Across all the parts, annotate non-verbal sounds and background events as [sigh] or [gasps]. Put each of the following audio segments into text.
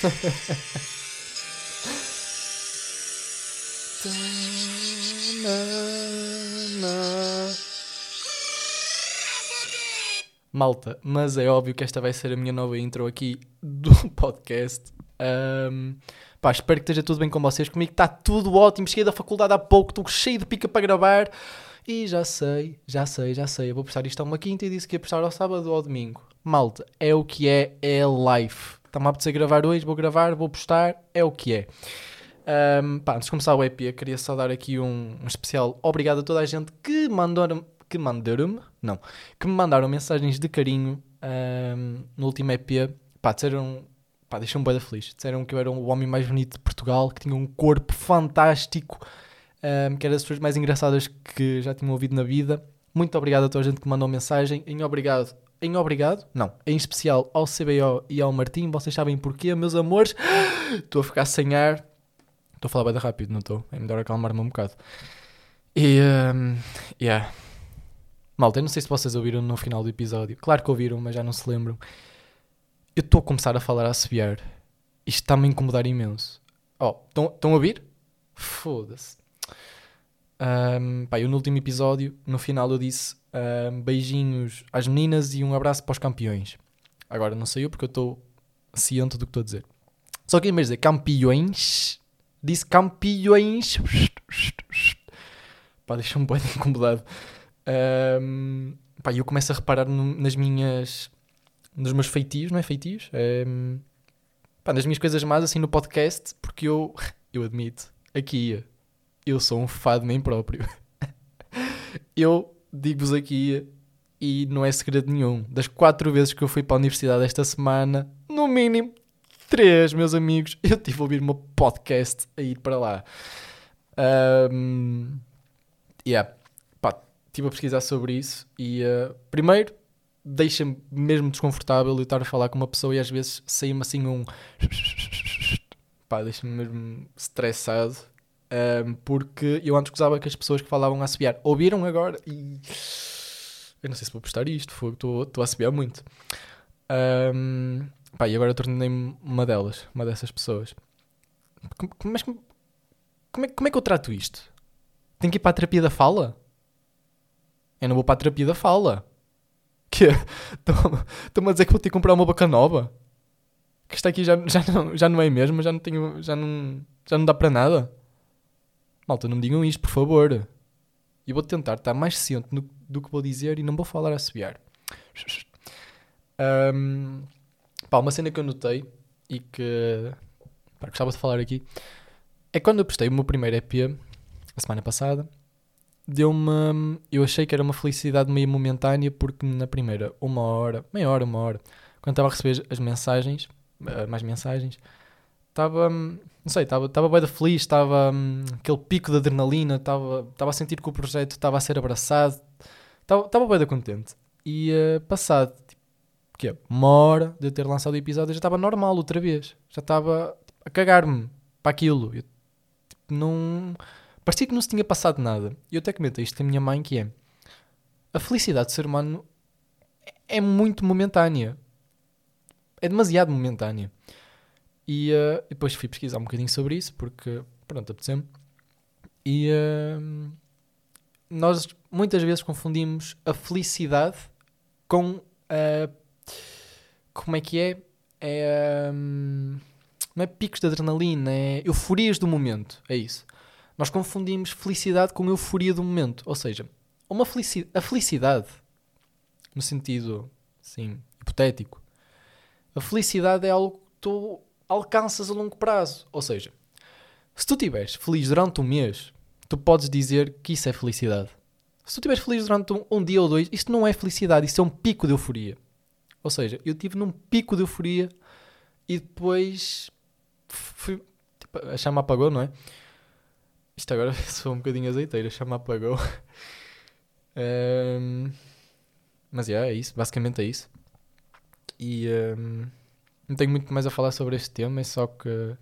[laughs] Malta, mas é óbvio que esta vai ser a minha nova intro aqui do [laughs] podcast. Um, pá, espero que esteja tudo bem com vocês. Comigo está tudo ótimo. Cheguei da faculdade há pouco, estou cheio de pica para gravar. E já sei, já sei, já sei. Eu vou prestar isto a uma quinta e disse que ia prestar ao sábado ou ao domingo. Malta, é o que é, é life. Está-me a apetecer gravar hoje, vou gravar, vou postar, é o que é. Um, pá, antes de começar o EP, queria só dar aqui um, um especial obrigado a toda a gente que mandou que mandaram-me, não, que me mandaram mensagens de carinho um, no último EP, pá, disseram, pá, deixam-me bem feliz, disseram que eu era o homem mais bonito de Portugal, que tinha um corpo fantástico, que era das pessoas mais engraçadas que já tinham ouvido na vida. Muito obrigado a toda a gente que mandou mensagem, em obrigado, em obrigado, não, em especial ao CBO e ao Martim, vocês sabem porquê, meus amores, [gasps] estou a ficar sem ar, estou a falar bem rápido, não estou, é melhor acalmar-me um bocado. E, um, yeah, Malta, eu não sei se vocês ouviram no final do episódio. Claro que ouviram, mas já não se lembram. Eu estou a começar a falar a assobiar. Isto está-me a incomodar imenso. Oh, estão a ouvir? Foda-se. Um, pá, eu no último episódio, no final eu disse um, beijinhos às meninas e um abraço para os campeões. Agora não sei eu porque eu estou ciente do que estou a dizer. Só que em vez de dizer campeões, disse campeões. Pá, deixa-me bem incomodado. Um, pá, eu começo a reparar no, nas minhas. nos meus feitios, não é feitios? Um, pá, nas minhas coisas más assim no podcast, porque eu, eu admito, aqui eu sou um fado mim próprio. [laughs] eu digo-vos aqui e não é segredo nenhum. Das quatro vezes que eu fui para a universidade esta semana, no mínimo três, meus amigos, eu tive a ouvir meu podcast a ir para lá. Um, yeah estive a pesquisar sobre isso e uh, primeiro deixa-me mesmo desconfortável eu estar a falar com uma pessoa e às vezes sair-me assim um [laughs] pá, deixa-me mesmo estressado um, porque eu antes gozava que as pessoas que falavam a assobiar ouviram agora e eu não sei se vou postar isto, estou a assobiar muito. Um, pá, e agora tornei-me uma delas, uma dessas pessoas. Mas como, como, é, como é que eu trato isto? Tenho que ir para a terapia da fala? Eu não vou para a terapia da fala. [laughs] Que Estão-me a dizer que vou ter que comprar uma boca nova. Que está aqui já, já, não, já não é mesmo, já não tenho. Já não, já não dá para nada. Malta, não me digam isto, por favor. E vou tentar estar mais ciente no, do que vou dizer e não vou falar a subiar. Um, pá, uma cena que eu notei e que pá, gostava de falar aqui é quando eu postei o meu primeiro EP a semana passada deu-me. Eu achei que era uma felicidade meio momentânea, porque na primeira uma hora, meia hora, uma hora, quando estava a receber as mensagens, eh, mais mensagens, estava. Não sei, estava, estava bem feliz, estava. Um, aquele pico de adrenalina, estava, a sentir que o projeto estava a ser abraçado, estava, estava bem contente. E uh, passado, tipo, que é, uma hora de eu ter lançado o episódio, já estava normal outra vez, já estava a cagar-me para aquilo. Eu, tipo, não Parecia que não se tinha passado nada. E eu até comentei isto com a minha mãe, que é... A felicidade do ser humano é muito momentânea. É demasiado momentânea. E uh, depois fui pesquisar um bocadinho sobre isso, porque, pronto, apeteceu-me. E uh, nós muitas vezes confundimos a felicidade com... Uh, como é que é? É... Um, não é picos de adrenalina, é euforias do momento. É isso. Nós confundimos felicidade com euforia do momento. Ou seja, uma felici a felicidade, no sentido assim, hipotético, a felicidade é algo que tu alcanças a longo prazo. Ou seja, se tu estiveres feliz durante um mês, tu podes dizer que isso é felicidade. Se tu estiveres feliz durante um, um, dia ou dois, isto não é felicidade, isso é um pico de euforia. Ou seja, eu tive num pico de euforia e depois fui, tipo, a chama apagou, não é? Isto agora [laughs] sou um bocadinho azeiteira, chama apagou. [laughs] um, mas yeah, é isso, basicamente é isso. E um, não tenho muito mais a falar sobre este tema, é só que.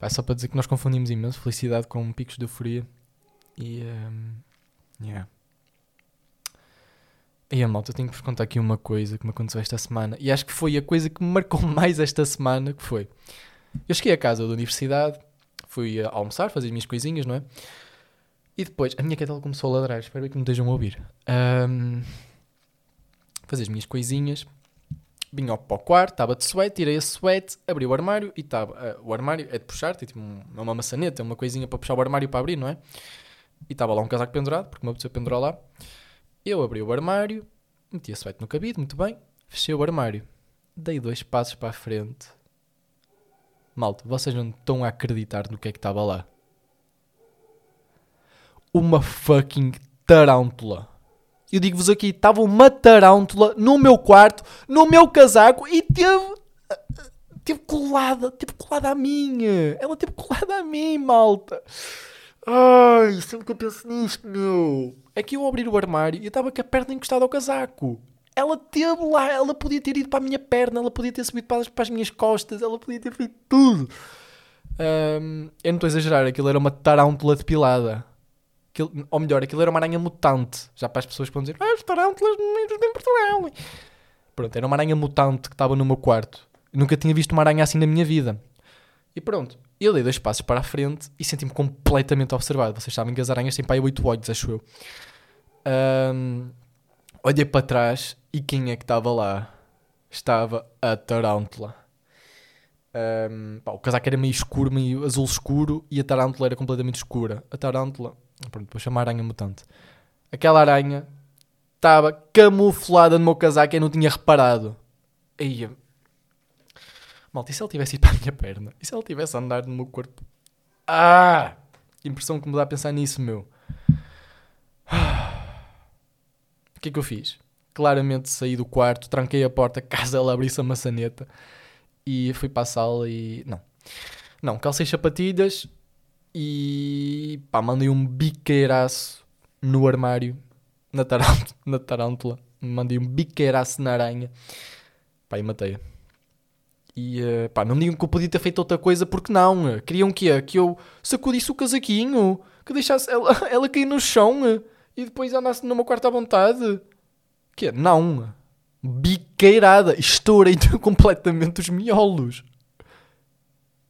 é só para dizer que nós confundimos imenso felicidade com picos de euforia. E. Um, yeah. E a malta, eu tenho que vos contar aqui uma coisa que me aconteceu esta semana. E acho que foi a coisa que me marcou [laughs] mais esta semana, que foi... Eu cheguei a casa da universidade, fui a almoçar, fazer as minhas coisinhas, não é? E depois, a minha cadela começou a ladrar, espero que me estejam a ouvir. Um, fazer as minhas coisinhas, vim ao, para o quarto, estava de sweat, tirei a sweat, abri o armário e estava. Uh, o armário é de puxar, tem tipo um, uma maçaneta, uma coisinha para puxar o armário para abrir, não é? E estava lá um casaco pendurado, porque me apeteceu pendurar lá. Eu abri o armário, meti a sweat no cabide, muito bem, fechei o armário, dei dois passos para a frente. Malta, vocês não estão a acreditar no que é que estava lá. Uma fucking tarântula. Eu digo-vos aqui, estava uma tarântula no meu quarto, no meu casaco e teve. Teve colada, teve colada a minha. Ela teve colada a mim, malta. Ai, sempre que eu penso nisto, meu. É que eu abrir o armário e estava com a perna encostada ao casaco. Ela teve lá, ela podia ter ido para a minha perna, ela podia ter subido para as, para as minhas costas, ela podia ter feito tudo. Um, eu não estou a exagerar, aquilo era uma tarântula depilada. Aquilo, ou melhor, aquilo era uma aranha mutante. Já para as pessoas vão dizer, ah, as tarântulas em Portugal. Pronto, era uma aranha mutante que estava no meu quarto. Nunca tinha visto uma aranha assim na minha vida. E pronto, eu dei dois passos para a frente e senti-me completamente observado. Vocês sabem que as aranhas têm pai oito olhos, acho eu. Um, olhei para trás e quem é que estava lá? Estava a tarântula. Um, pá, o casaco era meio escuro, meio azul escuro e a tarântula era completamente escura. A tarântula Pronto, depois chama aranha mutante. Aquela aranha estava camuflada no meu casaco e eu não tinha reparado. Aí, malta, e se ele tivesse ido para a minha perna? E se ele tivesse andado no meu corpo? Ah! Que impressão que me dá a pensar nisso, meu. [sighs] O que é que eu fiz? Claramente saí do quarto, tranquei a porta, caso ela abrisse a maçaneta e fui para a sala e. Não. Não, calcei sapatilhas, e pá, mandei um biqueiraço no armário, na, tarântula, [laughs] na tarântula. Mandei um biqueiraço na aranha. Pá, e matei-a. E uh, pá, não digam que eu podia ter feito outra coisa, porque não. Queriam que, é? que eu sacudisse o casaquinho, que deixasse ela, [laughs] ela cair no chão e depois andasse numa quarta à vontade. Que é? Não. Biqueirada. Estourei [laughs] completamente os miolos.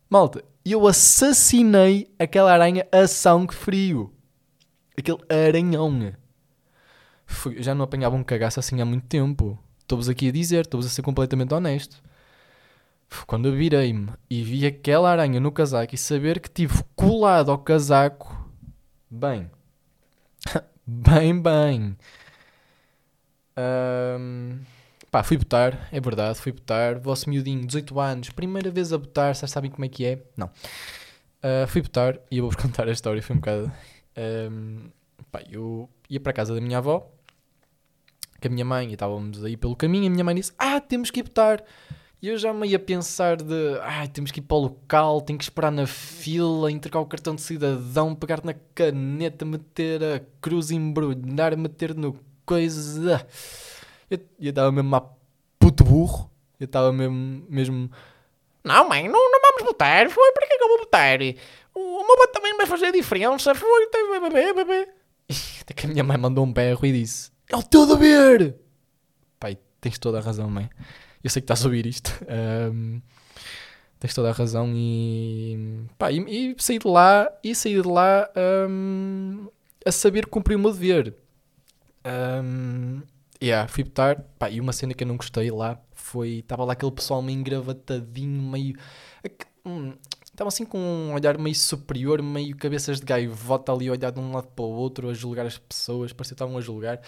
Malta, eu assassinei aquela aranha a sangue frio. Aquele aranhão. Já não apanhava um cagaço assim há muito tempo. Estou-vos aqui a dizer, estou-vos a ser completamente honesto. Quando eu virei-me e vi aquela aranha no casaco e saber que tive colado ao casaco, bem, [laughs] bem, bem. Um, Pá, fui botar, é verdade, fui botar. Vosso miudinho, 18 anos, primeira vez a botar, vocês sabem como é que é? Não. Uh, fui botar e eu vou-vos [laughs] contar a história, foi um bocado. Um, pá, eu ia para a casa da minha avó, com a minha mãe, e estávamos aí pelo caminho, e a minha mãe disse: Ah, temos que ir botar. E eu já me ia pensar de, ah, temos que ir para o local, tenho que esperar na fila, entregar o cartão de cidadão, pegar na caneta, meter a cruz, embrulhar, meter no coisa. Eu estava mesmo a puto burro. Eu estava mesmo, mesmo. Não, mãe, não, não vamos botar. Foi, para que eu vou botar? O meu voto também vai fazer diferença. Foi, bebê, bebê. [laughs] Até que a minha mãe mandou um berro e disse: É o teu dever! Pai, tens toda a razão, mãe. Eu sei que estás a ouvir isto. [laughs] Um, tens toda a razão e. Pá, e, e saí de lá e saí de lá um, a saber cumprir o meu dever. Um, Yeah, fui botar. Pá, e uma cena que eu não gostei lá foi. Estava lá aquele pessoal meio engravatadinho, meio. Hum, Estavam assim com um olhar meio superior, meio cabeças de gaivota ali olhar de um lado para o outro, a julgar as pessoas, parecia que estavam a julgar.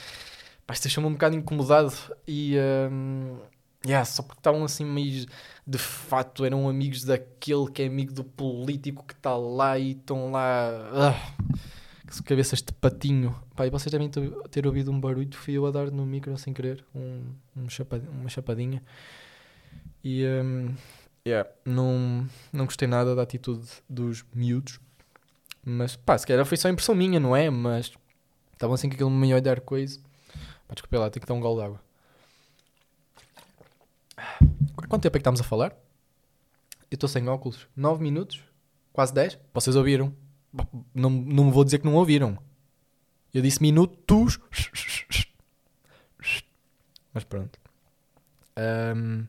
Pá, isto deixou-me um bocado incomodado e. Um, yeah, só porque estavam assim meio. De fato, eram amigos daquele que é amigo do político que está lá e estão lá. Uh cabeças de patinho. Pá, e vocês devem ter ouvido um barulho, fui eu a dar no micro sem querer, um, um uma chapadinha. E um, yeah, não, não gostei nada da atitude dos miúdos. Mas pá, se calhar foi só impressão minha, não é? Mas estavam assim com aquele meio olhar coisa. Pá, desculpa lá, tenho que dar um gol de água. Quanto tempo é que estamos a falar? Eu estou sem óculos. 9 minutos? Quase 10? Vocês ouviram? Não, não vou dizer que não ouviram. Eu disse minutos. Mas pronto. Um,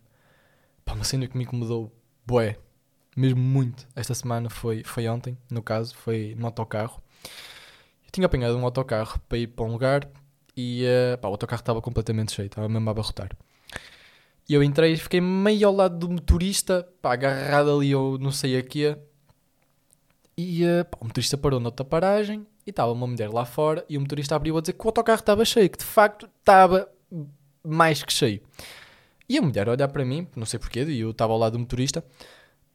pá, uma cena que me incomodou, bué, mesmo muito, esta semana foi, foi ontem, no caso, foi no autocarro. Eu tinha apanhado um autocarro para ir para um lugar e uh, pá, o autocarro estava completamente cheio, estava mesmo a abarrotar. E eu entrei e fiquei meio ao lado do motorista, pá, agarrado ali ou não sei a quê. E uh, o motorista parou noutra paragem e estava uma mulher lá fora e o motorista abriu a dizer que o autocarro estava cheio, que de facto estava mais que cheio. E a mulher olhar para mim, não sei porquê, e eu estava ao lado do motorista,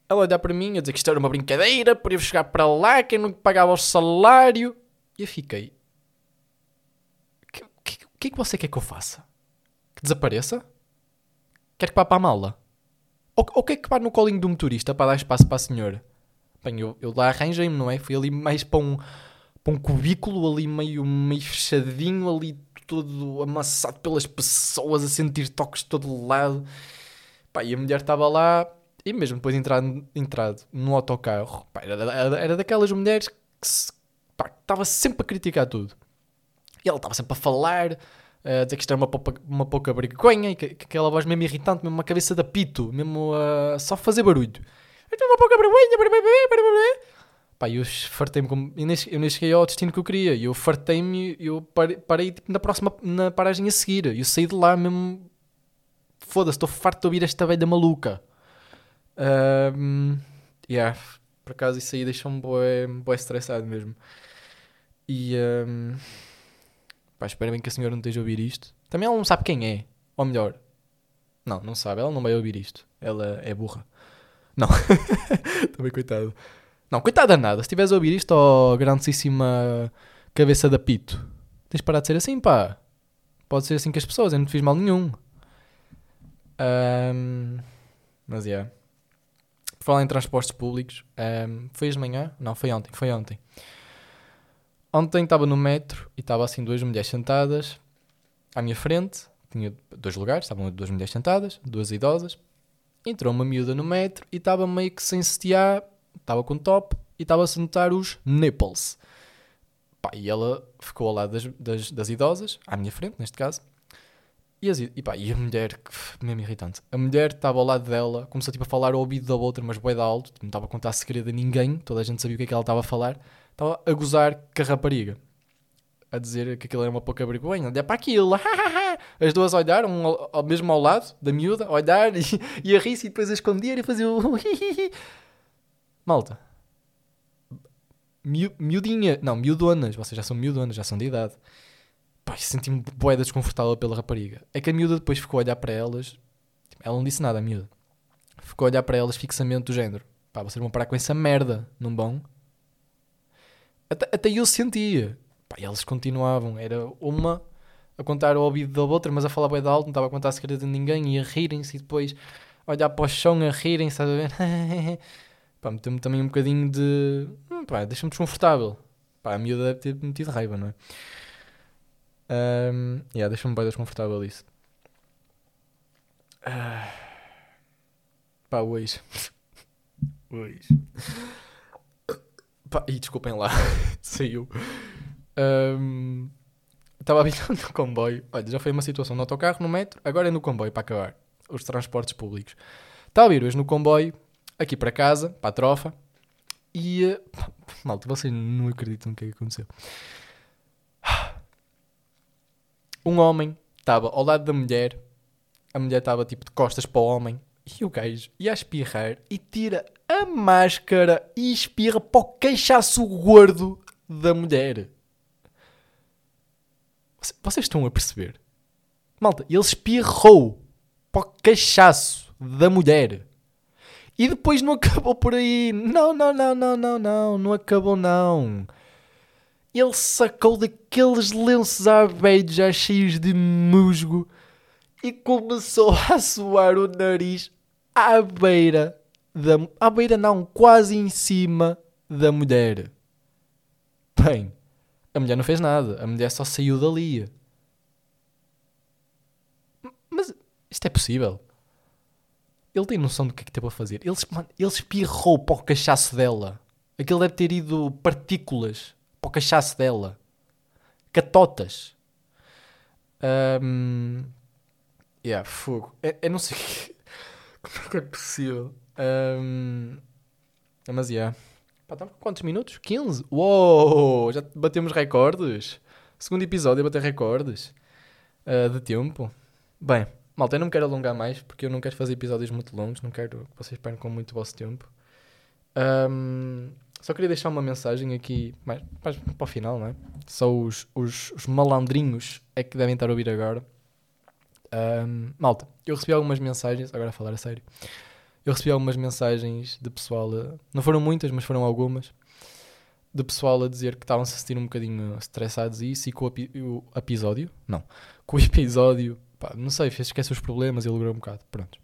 ela olhar para mim a dizer que isto era uma brincadeira, por eu chegar para lá, quem não pagava o salário. E eu fiquei. O que, que, que é que você quer que eu faça? Que desapareça? Quer que vá para a mala? Ou, ou quer que vá no colinho do motorista para dar espaço para a senhora? Bem, eu, eu lá arranjei-me, não é? Fui ali mais para um, para um cubículo ali meio, meio fechadinho, ali todo amassado pelas pessoas, a sentir toques de todo lado. Pá, e a mulher estava lá, e mesmo depois de entrar, entrado no autocarro, pá, era, era, daquelas mulheres que estava sempre a criticar tudo. E ela estava sempre a falar, a dizer que isto era uma, pouca, uma pouca vergonha, e que, que aquela voz mesmo irritante, mesmo uma cabeça de apito, mesmo uh, só fazer barulho. Isto é uma pouca vergonha, Pá, eu fartei-me como. Eu nem, eu cheguei ao destino que eu queria. Eu fartei-me, eu parei, tipo, na próxima na paragem a seguir. Eu saí de lá mesmo. Foda-se, estou farto de ouvir esta velha maluca. Um, yeah, por acaso isso aí deixou-me bué, bué estressado mesmo. E. Um, pá, espero bem que a senhora não esteja a ouvir isto. Também ela não sabe quem é. Ou melhor, não, não sabe. Ela não vai ouvir isto. Ela é burra. Não. [laughs] Também coitado. Não, coitada nada. Se estiveres a ouvir isto, ó grandíssima cabeça de apito, tens de parar de ser assim, pá. Pode ser assim com as pessoas, eu não te fiz mal nenhum. Um, mas é. Yeah. Por falar em transportes públicos, um, foi de manhã? Não, foi ontem, foi ontem. Ontem estava no metro e estava assim duas mulheres sentadas à minha frente. Tinha dois lugares, estavam duas mulheres sentadas, duas idosas. Entrou uma miúda no metro e estava meio que sem setiar estava com top e estava-se a notar os nipples. Pá, e ela ficou ao lado das, das, das, idosas, à minha frente, neste caso. E, as, e, pá, e a mulher, mesmo irritante, a mulher estava ao lado dela, começou tipo, a falar ao ouvido da outra, mas boi da alto, tipo, não estava a contar segredo a ninguém, toda a gente sabia o que é que ela estava a falar. Estava a gozar com a rapariga, a dizer que aquilo era uma pouca vergonha, olha para aquilo, [laughs] as duas olharam, um ao, mesmo ao lado da miúda, olhar e, e a rir-se e depois a esconder e fazer o. [laughs] Malta. miudinha. Não, miudonas. Vocês já são miudonas, já são de idade. Pá, senti-me boeda desconfortável pela rapariga. É que a miúda depois ficou a olhar para elas. Ela não disse nada, a miúda. Ficou a olhar para elas fixamente do género. Pá, vocês vão parar com essa merda, não bom? Até, até eu sentia. Pá, e elas continuavam. Era uma a contar ao ouvido da outra, mas a falar bem alto, não estava a contar segredo de ninguém e a rirem-se e depois olhar para o chão a rirem-se, a ver? [laughs] pá, meteu-me também um bocadinho de. Hum, pá, deixa-me desconfortável. Pá, a miúda deve ter metido raiva, não é? Um, yeah, deixa-me bem desconfortável isso. Uh, pá, hoje. [laughs] hoje. Pá, e desculpem lá, [laughs] saiu. Um, estava a vir no comboio. Olha, já foi uma situação no autocarro, no metro, agora é no comboio para acabar. Os transportes públicos. Estava a vir hoje no comboio aqui para casa, para a trofa. E. Uh, malta, vocês não acreditam no que é que aconteceu. [sighs] Um homem estava ao lado da mulher, a mulher estava tipo de costas para o homem, e o gajo ia espirrar e tira a máscara e espirra para o queixaço gordo da mulher. Vocês estão a perceber? Malta, ele espirrou para o queixaço da mulher. E depois não acabou por aí. Não, não, não, não, não, não. Não acabou, não. Ele sacou daqueles lenços à já cheios de musgo e começou a suar o nariz à beira da. À beira, não, quase em cima da mulher. Bem, a mulher não fez nada. A mulher só saiu dali. Mas isto é possível? Ele tem noção do que é que teve a fazer. Ele, ele espirrou para o cachaço dela. Aquilo deve ter ido partículas para o cachaço dela. Catotas. Um, Yeah, fogo. Eu, eu não sei [laughs] como é que é possível. Um, mas, yeah. Pá, estamos com quantos minutos? 15? Uou! Já batemos recordes. Segundo episódio a bater recordes uh, de tempo. Bem, malta, eu não me quero alongar mais porque eu não quero fazer episódios muito longos. Não quero que vocês percam muito o vosso tempo. Um, só queria deixar uma mensagem aqui mais, mais para o final, não é? Só os, os, os malandrinhos é que devem estar a ouvir agora. Um, malta, eu recebi algumas mensagens, agora a falar a sério. Eu recebi algumas mensagens de pessoal, a, não foram muitas, mas foram algumas, de pessoal a dizer que estavam-se a sentir um bocadinho estressados e isso, e com o, o episódio, não, com o episódio, pá, não sei, fez esquecer os problemas e alegrou um bocado. Pronto.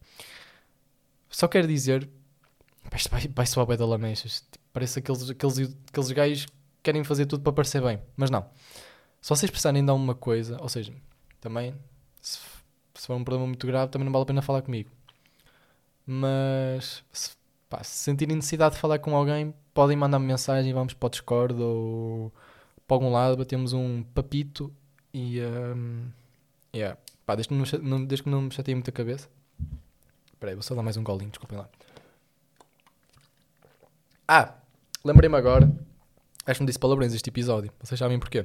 Só quero dizer, pá, isto vai, vai soar bem da lamechas, tipo, parece aqueles, aqueles, aqueles gajos que querem fazer tudo para parecer bem, mas não. Se vocês precisarem de alguma coisa, ou seja, também, se se for um problema muito grave, também não vale a pena falar comigo. Mas se, pá, se sentirem necessidade de falar com alguém, podem mandar-me mensagem, vamos para o Discord ou para algum lado, batemos um papito e. Um, yeah. pá, desde, que não, desde que não me chateei muito a cabeça. Espera aí, vou só dar mais um golinho, desculpem lá. Ah, lembrei-me agora. Acho que me disse palavrões este episódio. Vocês sabem porquê?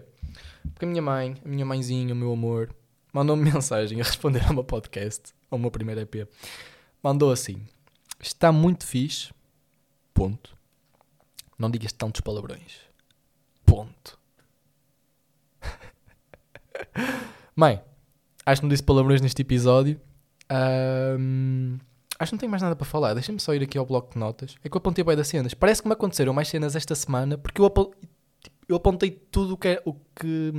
Porque a minha mãe, a minha mãezinha, o meu amor, mandou-me [laughs] mensagem a responder ao meu podcast, ao meu primeiro EP. Mandou assim: Está muito fixe. Ponto. Não digas tantos palavrões. Ponto. [laughs] Mãe, acho que não disse palavrões neste episódio. Um, acho que não tenho mais nada para falar. Deixa-me só ir aqui ao bloco de notas. É que eu apontei bem das cenas. Parece que me aconteceram mais cenas esta semana porque eu, eu apontei tudo o que, é, o, que,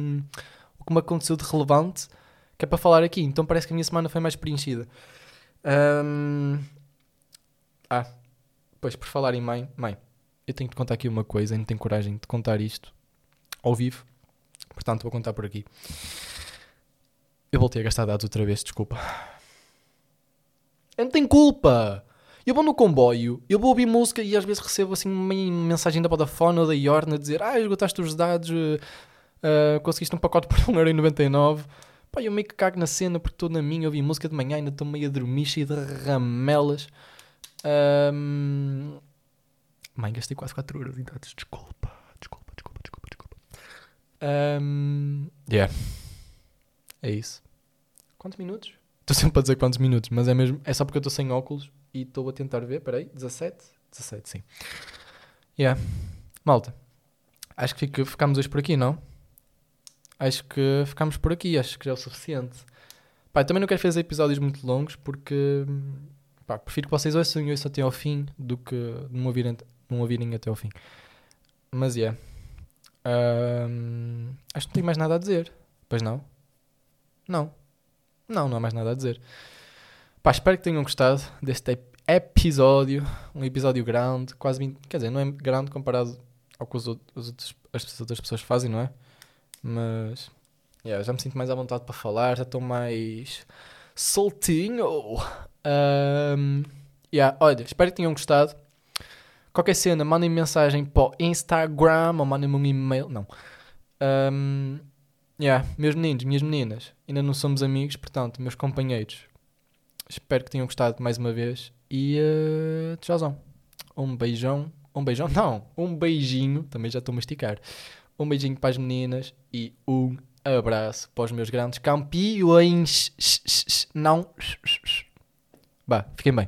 o que me aconteceu de relevante que é para falar aqui. Então parece que a minha semana foi mais preenchida. Um... Ah, pois por falar em mãe, mãe, eu tenho que te contar aqui uma coisa, eu não tenho coragem de contar isto ao vivo, portanto vou contar por aqui. Eu voltei a gastar dados outra vez, desculpa. Eu não tenho culpa! Eu vou no comboio, eu vou ouvir música e às vezes recebo assim uma mensagem da Vodafone ou da Yorn a dizer Ah, esgotaste os dados, uh, conseguiste um pacote por 1,99€. Pá, eu meio que cago na cena porque estou na minha, ouvi música de manhã, ainda estou meio a dormir, cheio de ramelas. Um... Mãe, gastei quase 4 euros em dados. Desculpa, desculpa, desculpa, desculpa, desculpa. Um... Yeah. É isso. Quantos minutos? Estou sempre a dizer quantos minutos, mas é mesmo. É só porque eu estou sem óculos e estou a tentar ver. Peraí, 17? 17, sim. Yeah. Malta. Acho que fica, ficamos hoje por aqui, não? Acho que ficamos por aqui, acho que já é o suficiente. Pá, também não quero fazer episódios muito longos porque pá, prefiro que vocês ouçam ouçam até ao fim do que não ouvirem, não ouvirem até ao fim. Mas é. Yeah. Um, acho que não tenho mais nada a dizer. Pois não? Não. Não, não há mais nada a dizer. Pá, espero que tenham gostado deste episódio. Um episódio grande, quase 20. Quer dizer, não é grande comparado ao que os outros, as outras pessoas fazem, não é? Mas yeah, já me sinto mais à vontade para falar, já estou mais soltinho. Um, yeah, olha, espero que tenham gostado. Qualquer cena, mandem mensagem para o Instagram ou mandem-me um e-mail. Não. Um, yeah, meus meninos, minhas meninas, ainda não somos amigos, portanto, meus companheiros. Espero que tenham gostado mais uma vez. E uh, tchauzão. Um beijão. Um beijão? [laughs] Não, um beijinho. Também já estou a masticar. Um beijinho para as meninas e um abraço para os meus grandes campeões. Não. Bah, fiquem bem.